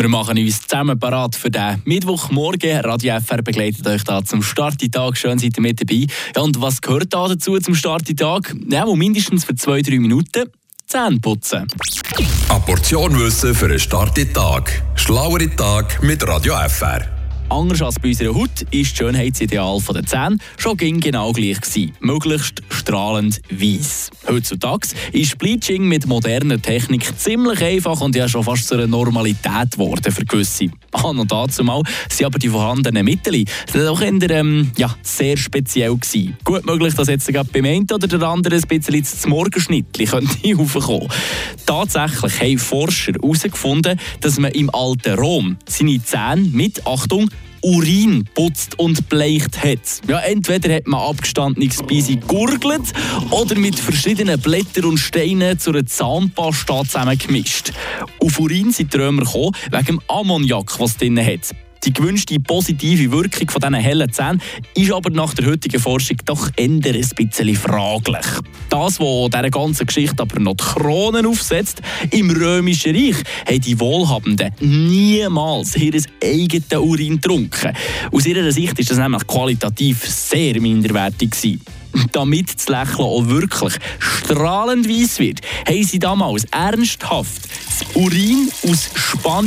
Wir machen uns zusammen parat für den Mittwochmorgen. Radio FR begleitet euch da zum Starttag. Schön seid ihr mit dabei. Ja, und was gehört da dazu zum Starttag? Ja, wo mindestens für zwei, drei Minuten Zähne putzen. Eine Portion Wissen für einen Starttag. Schlauere Tag mit Radio FR. Anders als bei unserer Haut ist das Schönheitsideal der Zähne schon genau gleich gewesen. Möglichst strahlend weiß. Heutzutage ist Bleaching mit moderner Technik ziemlich einfach und ja schon fast zu einer Normalität geworden für gewisse. An und dazu mal sind aber die vorhandenen Mittel doch eher, ähm, ja, sehr speziell gewesen. Gut möglich, dass jetzt gerade beim einen oder der andere ein bisschen das Morgenschnittli könnte aufkommen. Tatsächlich haben Forscher herausgefunden, dass man im alten Rom seine Zähne mit, Achtung, Urin putzt und bleicht hat. Ja, entweder hat man abgestandenes Bisi gurgelt oder mit verschiedenen Blättern und Steinen zu einer Zahnpasta zusammengemischt. Auf Urin sind die gekommen, wegen Ammoniak, was drin hat. Die gewünschte positive Wirkung von diesen hellen Zähnen ist aber nach der heutigen Forschung doch eher ein bisschen fraglich. Das, was dieser ganzen Geschichte aber noch die Kronen aufsetzt, im Römischen Reich haben die Wohlhabenden niemals ihr eigenes Urin getrunken. Aus ihrer Sicht ist das nämlich qualitativ sehr minderwertig. Damit das Lächeln auch wirklich strahlend weiß wird, haben sie damals ernsthaft das Urin aus Spanien